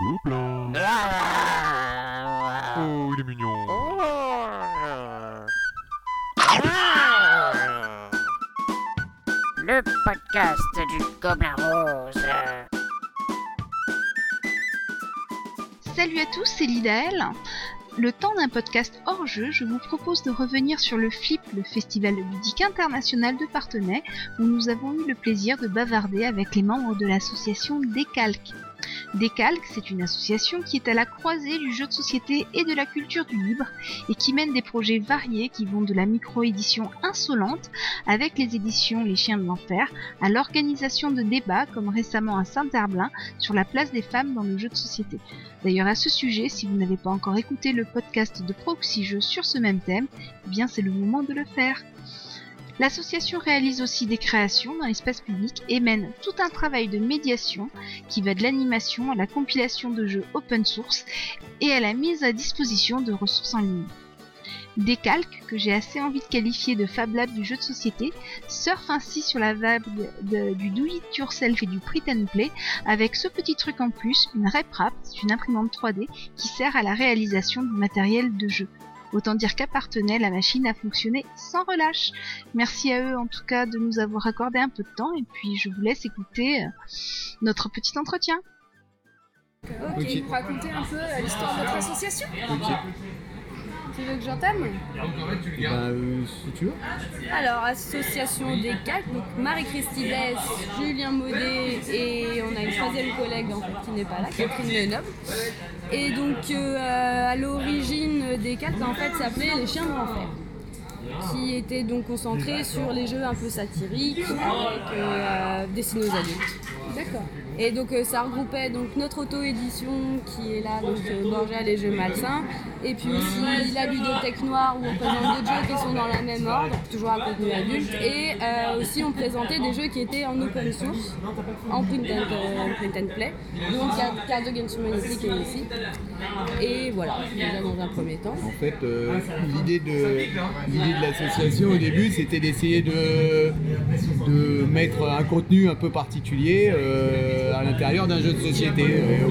Gobelin. Oh, il est mignon. Le podcast du Gobelin Rose. Salut à tous, c'est Lidaël. Le temps d'un podcast hors jeu, je vous propose de revenir sur le FLIP, le Festival ludique international de Partenay, où nous avons eu le plaisir de bavarder avec les membres de l'association Décalque. Décalque, c'est une association qui est à la croisée du jeu de société et de la culture du libre et qui mène des projets variés qui vont de la micro-édition insolente avec les éditions Les Chiens de l'Enfer à l'organisation de débats comme récemment à Saint-Herblain sur la place des femmes dans le jeu de société. D'ailleurs à ce sujet, si vous n'avez pas encore écouté le podcast de Proxy Jeux sur ce même thème, eh bien c'est le moment de le faire. L'association réalise aussi des créations dans l'espace public et mène tout un travail de médiation qui va de l'animation à la compilation de jeux open source et à la mise à disposition de ressources en ligne. Décalque, que j'ai assez envie de qualifier de Fab Lab du jeu de société, surfe ainsi sur la vague du do it yourself et du print and play avec ce petit truc en plus, une RepRap, c'est une imprimante 3D qui sert à la réalisation du matériel de jeu. Autant dire qu'à Partenay, la machine a fonctionné sans relâche. Merci à eux en tout cas de nous avoir accordé un peu de temps et puis je vous laisse écouter euh, notre petit entretien. Ok, racontez un peu euh, l'histoire de votre association Tu veux que j'entame Bah, euh, si tu veux. Alors, association des quatre, donc Marie-Christine Dess, Julien Maudet et on a une troisième collègue en fait, qui n'est pas là, Catherine Lenoble. Et donc, euh, à l'origine des quatre, en fait, s'appelait Les Chiens de l'Enfer qui était donc concentré sur les jeux un peu satiriques avec euh, destinés aux adultes. D'accord. Et donc euh, ça regroupait donc notre auto-édition qui est là, donc euh, Borgia les jeux malsains, et puis aussi la ludothèque noire où on présente d'autres jeux qui sont dans la même ordre, toujours à contenu adulte, et euh, aussi on présentait des jeux qui étaient en open source, en print and, euh, print and play, donc il y a Against Humanity qui est ici. Et voilà, déjà dans un premier temps. En fait, l'idée de l'idée de l'association au début, c'était d'essayer de, de mettre un contenu un peu particulier euh, à l'intérieur d'un jeu de société. Euh,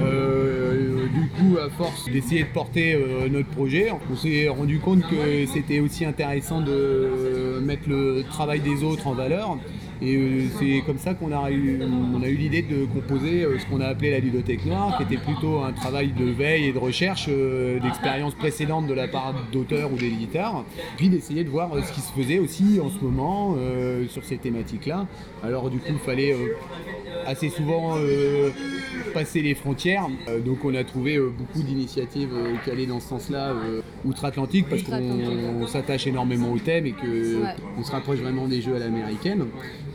euh, du coup, à force d'essayer de porter notre projet, on s'est rendu compte que c'était aussi intéressant de mettre le travail des autres en valeur. Et euh, c'est comme ça qu'on a eu, on a eu l'idée de composer euh, ce qu'on a appelé la ludothèque noire, qui était plutôt un travail de veille et de recherche euh, d'expériences précédentes de la part d'auteurs ou d'éditeurs, puis d'essayer de voir ce qui se faisait aussi en ce moment sur ces thématiques-là. Alors du coup, il fallait assez souvent passer les frontières. Euh, donc on a trouvé euh, beaucoup d'initiatives euh, qui allaient dans ce sens-là euh, outre-Atlantique parce qu'on s'attache énormément au thème et que on se rapproche vraiment des jeux à l'américaine.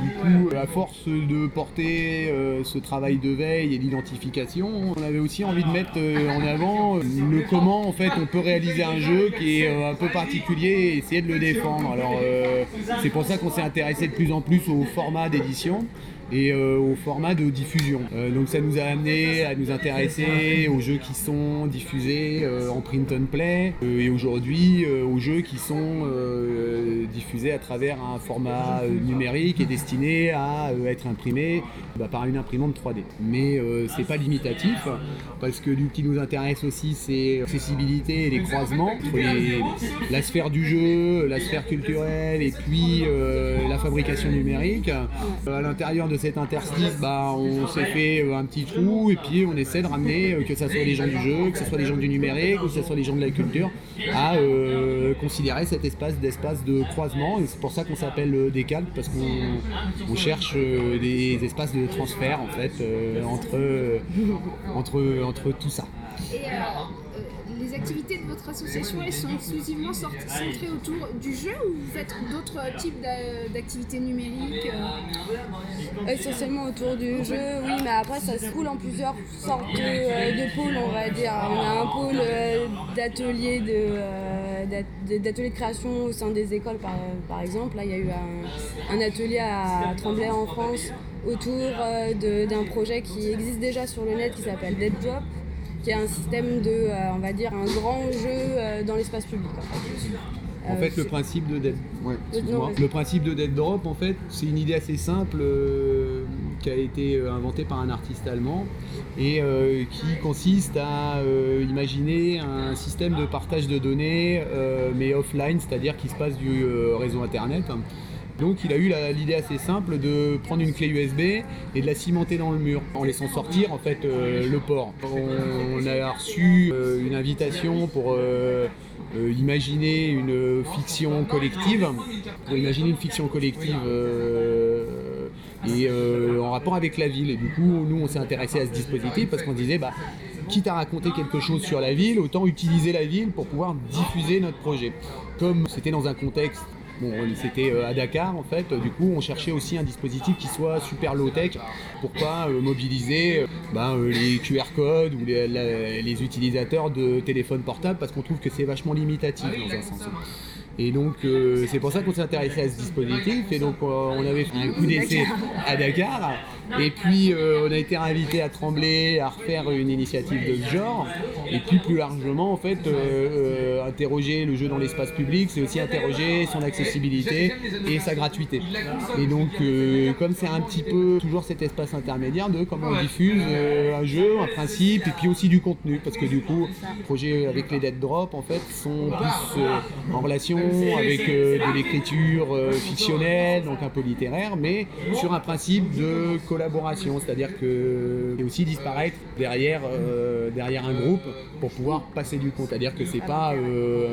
Du coup, à force de porter euh, ce travail de veille et d'identification, on avait aussi envie de mettre euh, en avant euh, le comment en fait on peut réaliser un jeu qui est euh, un peu particulier et essayer de le défendre. Alors euh, c'est pour ça qu'on s'est intéressé de plus en plus au format d'édition et euh, au format de diffusion. Euh, donc ça nous a amené à nous intéresser aux jeux qui sont diffusés euh, en print and play euh, et aujourd'hui euh, aux jeux qui sont euh, diffusés à travers un format numérique et destiné à être imprimé bah, par une imprimante 3D. Mais c'est pas limitatif parce que du qui nous intéresse aussi c'est l'accessibilité et les croisements la sphère du jeu, la sphère culturelle et puis la fabrication numérique. À l'intérieur cet interstice, bah, on s'est fait euh, un petit trou et puis on essaie de ramener, euh, que ce soit les gens du jeu, que ce soit les gens du numérique ou que ce soit les gens de la culture, à euh, considérer cet espace d'espace de croisement. Et c'est pour ça qu'on s'appelle Décalque parce qu'on on cherche des espaces de transfert en fait entre, entre, entre tout ça. Et les activités votre association, elles sont exclusivement centrées autour du jeu ou vous faites d'autres types d'a- d'activités numériques euh Essentiellement autour du jeu, oui, mais après ça se roule en plusieurs sortes de, euh, de pôles, on va dire. On a un pôle euh, d'ateliers de, de création au sein des écoles, par, par exemple. Là, il y a eu un, un atelier à Tremblay en France autour d'un projet qui existe déjà sur le net qui s'appelle Dead Drop, qui est un système de, euh, on va dire, un grand jeu euh, dans l'espace public. En fait. En Euh, fait, le principe de Dead, ouais, non, le principe de Dead Drop, en fait, c'est une idée assez simple euh, qui a été euh, inventé par un artiste allemand et euh, qui consiste à euh, imaginer un système de partage de données euh, mais offline, c'est-à-dire qui se passe du euh, réseau internet. Donc il a eu l'idée assez simple de prendre une clé USB et de la cimenter dans le mur en laissant sortir en fait euh, le port. On a reçu euh, une invitation pour euh, imaginer une fiction collective, pour imaginer une fiction collective et en rapport avec la ville. Et du coup, nous on s'est intéressé à ce dispositif parce qu'on disait bah quitte à raconter quelque chose sur la ville, autant utiliser la ville pour pouvoir diffuser notre projet. Comme c'était dans un contexte Bon, c'était euh, à Dakar en fait, du coup on cherchait aussi un dispositif qui soit super low-tech pour pas euh, mobiliser euh, ben, euh, les QR codes ou les, la- les utilisateurs de téléphones portables parce qu'on trouve que c'est vachement limitatif dans un sens. Et donc euh, c'est pour ça qu'on s'est intéressé à ce dispositif. Et donc euh, on avait fait un coup d'essai à Dakar. Et puis euh, on a été invité à Tremblay à refaire une initiative de ce genre. Et puis plus largement en fait interroger le jeu dans l'espace public c'est aussi interroger son accessibilité et sa gratuité. Et donc comme c'est un petit peu toujours cet espace intermédiaire de comment on diffuse un jeu, un principe et puis aussi du contenu. Parce que du coup projets avec les dead drop en fait sont plus en relation avec euh, de l'écriture euh, fictionnelle, donc un peu littéraire, mais sur un principe de collaboration, c'est-à-dire que et aussi disparaître derrière, euh, derrière un groupe pour pouvoir passer du compte. C'est-à-dire que c'est pas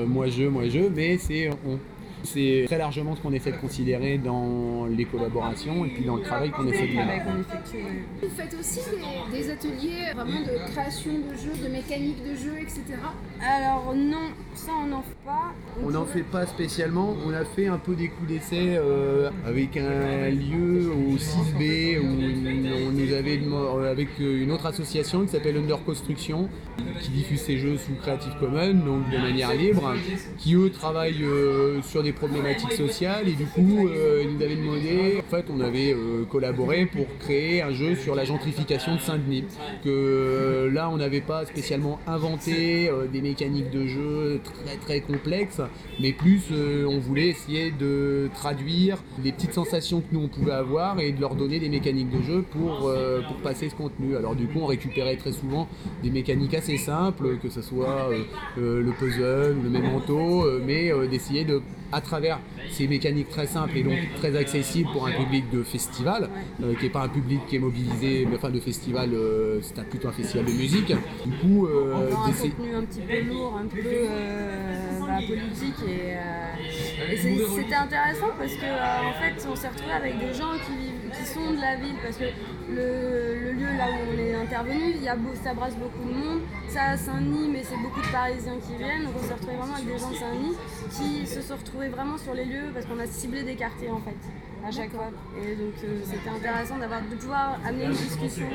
moi je, moi je, mais c'est on. C'est très largement ce qu'on essaie de considérer dans les collaborations et puis dans le travail qu'on essaie de faire. Vous faites aussi des, des ateliers vraiment de création de jeux, de mécanique de jeux, etc. Alors non, ça on n'en fait pas. On n'en fait pas spécialement, on a fait un peu des coups d'essai euh, avec un lieu au 6B où on nous avait demo- avec une autre association qui s'appelle Under Construction qui diffuse ses jeux sous Creative Commons, donc de manière libre, qui eux travaillent euh, sur des problématiques sociales et du coup euh, ils nous avaient demandé, en fait on avait euh, collaboré pour créer un jeu sur la gentrification de Saint-Denis. Que euh, là on n'avait pas spécialement inventé euh, des mécaniques de jeu très très complexes, mais plus on voulait essayer de traduire les petites sensations que nous on pouvait avoir et de leur donner des mécaniques de jeu pour, pour passer ce contenu. Alors du coup on récupérait très souvent des mécaniques assez simples, que ce soit le puzzle le memento, mais d'essayer de à travers ces mécaniques très simples et donc très accessibles pour un public de festival, euh, qui n'est pas un public qui est mobilisé, mais enfin de festival, euh, c'est plutôt un festival de musique. Du coup, euh, un contenu un petit peu lourd, un peu bah, politique et, c'était intéressant parce que en fait on s'est retrouvé avec des gens qui, vivent- qui sont de la ville parce que le, le lieu là où on est intervenu, il y a beau, ça brasse beaucoup de monde, ça à Saint-Denis mais c'est beaucoup de Parisiens qui viennent. Donc on s'est retrouvé vraiment avec des gens de Saint-Denis qui se sont retrouvés vraiment sur les lieux parce qu'on a ciblé des quartiers en fait à chaque fois et donc euh, c'était intéressant d'avoir de pouvoir amener une discussion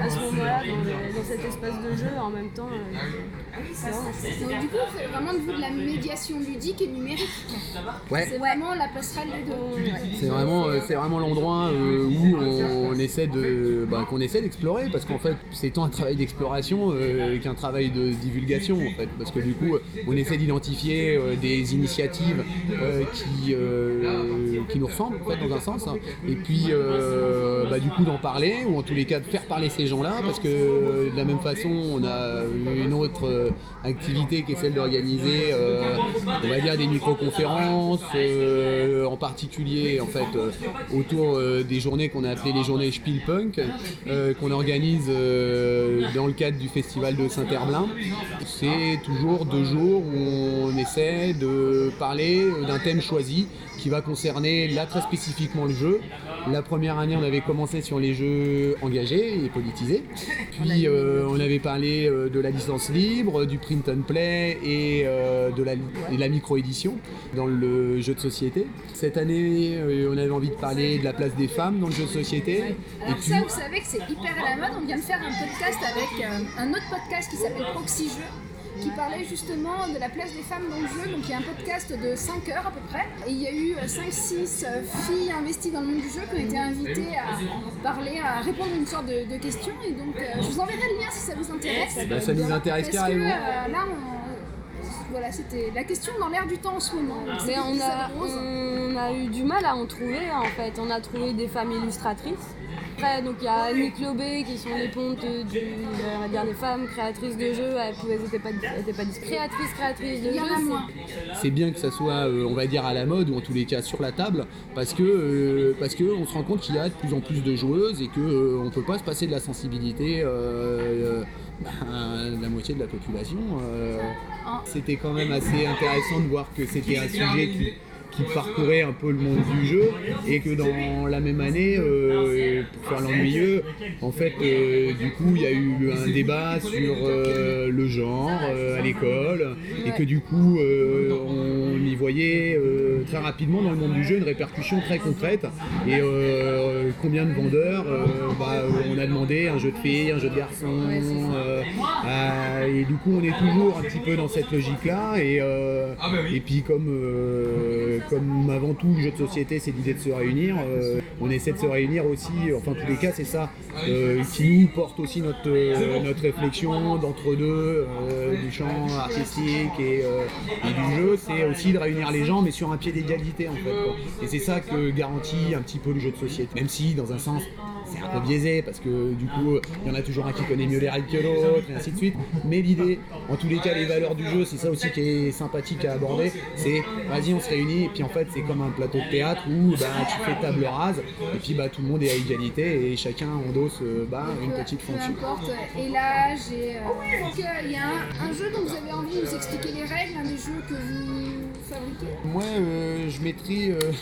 à ce moment-là dans, cet espace de jeu en même temps euh, c'est vraiment chouette. Donc du coup, faites vraiment de vous de la médiation ludique et numérique. Ouais. C'est vraiment la passerelle deux. C'est vraiment, euh, c'est vraiment l'endroit euh, où on, essaie de, bah, qu'on essaie d'explorer, parce qu'en fait, c'est tant un travail d'exploration euh, qu'un travail de divulgation, en fait, parce que du coup, on essaie d'identifier euh, des initiatives euh, qui, euh, qui nous ressemblent, en fait, dans sens, hein. et puis, euh, bah, du coup, d'en parler, ou en tous les cas, de faire parler ces gens-là, parce que euh, de la même façon, on a une autre euh, activité qui est celle d'organiser, on va dire, des micro-conférences, en particulier, en fait, autour des journées qu'on a appelées les journées Spielpunk, qu'on organise dans le cadre du festival de Saint-Herblain. C'est toujours deux jours où on essaie de parler d'un thème choisi qui va concerner là très le jeu. La première année, on avait commencé sur les jeux engagés et politisés. Puis euh, on avait parlé euh, de la licence libre, du print and play et euh, de la, et de la micro-édition dans le jeu de société. Cette année, on avait envie de parler de la place des femmes dans le jeu de société. Et Alors puis, ça, vous savez que c'est hyper à la mode. On vient de faire un podcast avec euh, un autre podcast qui s'appelle Proxy Jeux qui parlait justement de la place des femmes dans le jeu. Donc il y a un podcast de 5 heures à peu près. Et il y a eu 5-6 filles investies dans le monde du jeu qui ont été invitées à parler, à répondre à une sorte de, de questions. Et donc euh, je vous enverrai le lien si ça vous intéresse. bah, ça nous intéresse Parce que carrément. euh, là, on- voilà, c'était la question dans l'air du temps en ce moment. Donc, Mais on a, on a eu du mal à en trouver en fait. On a trouvé des femmes illustratrices Après, donc il y a Annick Lobé qui sont les pontes du, on va dire des femmes créatrices de jeux. Elles n'étaient pas, elles étaient pas créatrices, créatrices de jeux. c'est- moins. c'est bien que ça soit, euh, on va dire, à la mode ou en tous les cas sur la table, parce que euh, parce que on se rend compte qu'il y a de plus en plus de joueuses et que euh, on peut pas se passer de la sensibilité euh, euh, ben, de la moitié de la population. euh. C'était quand même assez intéressant de voir que c'était un sujet qui qui parcourait un peu le monde du jeu et que dans la même année, euh, pour faire l'ennuyeux, en fait, euh, du coup, il y a eu un débat sur euh, le genre à l'école et que du coup, on y voyait très rapidement dans le monde du jeu une répercussion très concrète et combien de vendeurs, bah, on a demandé un jeu de filles, un jeu de garçons, et du coup, on est toujours un petit peu dans cette logique-là et, et puis comme comme avant tout, le jeu de société, c'est l'idée de se réunir. euh, on essaie de se réunir aussi, enfin en tous les cas, c'est ça euh, qui nous porte aussi notre, euh, notre réflexion d'entre-deux, euh, du champ artistique et, du jeu, c'est aussi de réunir les gens, mais sur un pied d'égalité en fait. Et c'est ça que garantit un petit peu le jeu de société. Même si, dans un sens, c'est un peu biaisé parce que du coup, il y en a toujours un qui connaît mieux les règles que l'autre, et ainsi de suite. Mais l'idée, en tous les cas, les valeurs du jeu, c'est ça aussi qui est sympathique à aborder. C'est vas-y, on se réunit, et puis en fait, c'est comme un plateau de théâtre où bah, tu fais table rase, et puis bah, tout le monde est à égalité et chacun endosse euh, bah, une Peu- petite peu fonction. importe. Et l'âge, et euh, il y a un, un jeu dont vous avez envie de nous expliquer les règles, un des jeux que vous fabriquez? Moi, euh, je mettrais euh,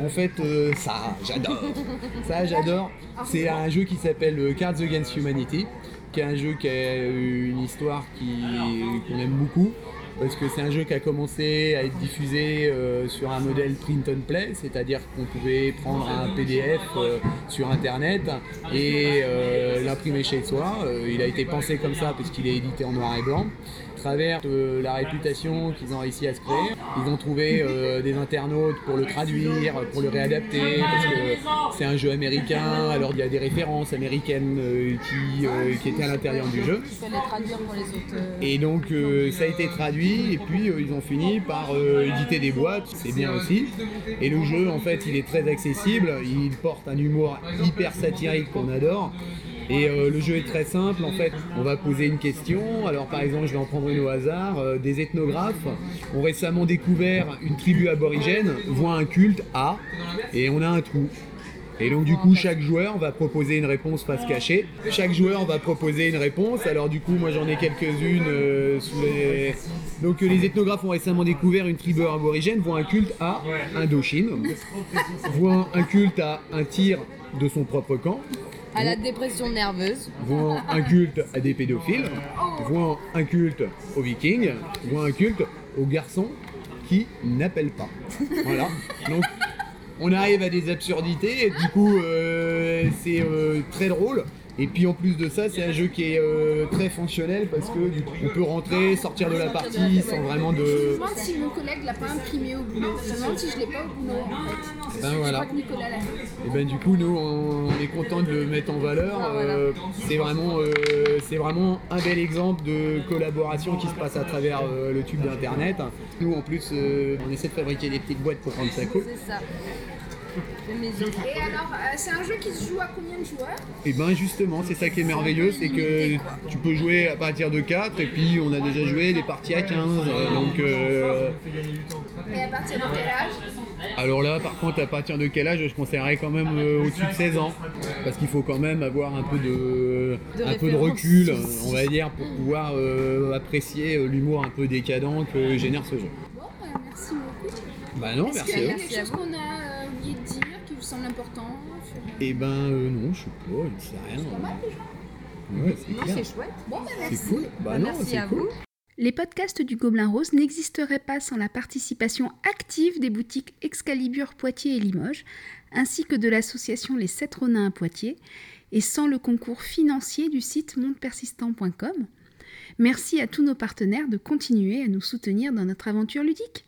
en fait euh, ça, j'adore. ça, j'adore. C'est un jeu qui s'appelle euh, Cards Against Humanity, qui est un jeu qui a une histoire qu'on aime beaucoup. Parce que c'est un jeu qui a commencé à être diffusé euh, sur un modèle print and play, c'est-à-dire qu'on pouvait prendre un PDF euh, sur internet et euh, l'imprimer chez soi. Euh, il a été pensé comme ça parce qu'il est édité en noir et blanc. Travers euh, la réputation qu'ils ont réussi à se créer, ils ont trouvé euh, des internautes pour le traduire, pour le réadapter, parce que c'est un jeu américain, alors il y a des références américaines euh, qui, euh, qui étaient à l'intérieur du jeu. Et donc ça a été traduit et puis ils ont fini par éditer des boîtes, c'est bien aussi. Et le jeu en fait il est très accessible, il porte un humour hyper satirique qu'on adore. Et euh, le jeu est très simple, en fait, on va poser une question. Alors par exemple, je vais en prendre une au hasard. Euh, des ethnographes ont récemment découvert une tribu aborigène, voit un culte à, et on a un trou. Et donc du coup, chaque joueur va proposer une réponse face cachée. Chaque joueur va proposer une réponse. Alors du coup, moi j'en ai quelques-unes euh, sous les... Donc les ethnographes ont récemment découvert une tribu aborigène, voit un culte à Indochine, voit un culte à un tir de son propre camp, À la dépression nerveuse. voit un culte à des pédophiles, voit un culte aux vikings, voit un culte aux garçons qui n'appellent pas. Voilà. Donc on arrive à des absurdités et du coup euh, c'est euh, très drôle. Et puis en plus de ça, c'est un jeu qui est euh, très fonctionnel parce que du coup, on peut rentrer, sortir de la partie sans vraiment Je me de. demande si mon collègue l'a pas imprimé au boulot. Je me demande si je l'ai pas au boulot en fait. Ben Je voilà. crois que Nicolas l'a fait. Et ben du coup nous on est content de le mettre en valeur. Euh, c'est vraiment euh, c'est vraiment un bel exemple de collaboration qui se passe à travers le tube d'internet. Nous en plus on essaie de fabriquer des petites boîtes pour rendre ça cool. C'est ça. Et alors, euh, c'est un jeu qui se joue à combien de joueurs? Et ben justement c'est ça qui est merveilleux, c'est que tu peux jouer à partir de 4 et puis on a déjà joué des parties à 15. euh, donc euh, Et à partir de quel âge? alors là par contre à partir de quel âge je conseillerais quand même euh, au-dessus de 16 ans parce qu'il faut quand même avoir un peu de, De un peu de référence. recul on va dire pour pouvoir euh, apprécier euh, l'humour un peu décadent que génère ce jeu. Bon, bah, merci beaucoup. Bah non Est-ce merci qu'il y à a vous. quelque chose qu'on a semble important sur- Et ben euh, non je sais pas, je sais rien. Pas mal déjà. Ouais c'est clair. c'est chouette. Bon, bah, merci. C'est cool. Bah non Merci c'est à cool. vous. Les podcasts du Gobelin Rose n'existeraient pas sans la participation active des boutiques Excalibur Poitiers et Limoges, ainsi que de l'association Les Sept Ronins à Poitiers, et sans le concours financier du site mondepersistant.com. Merci à tous nos partenaires de continuer à nous soutenir dans notre aventure ludique.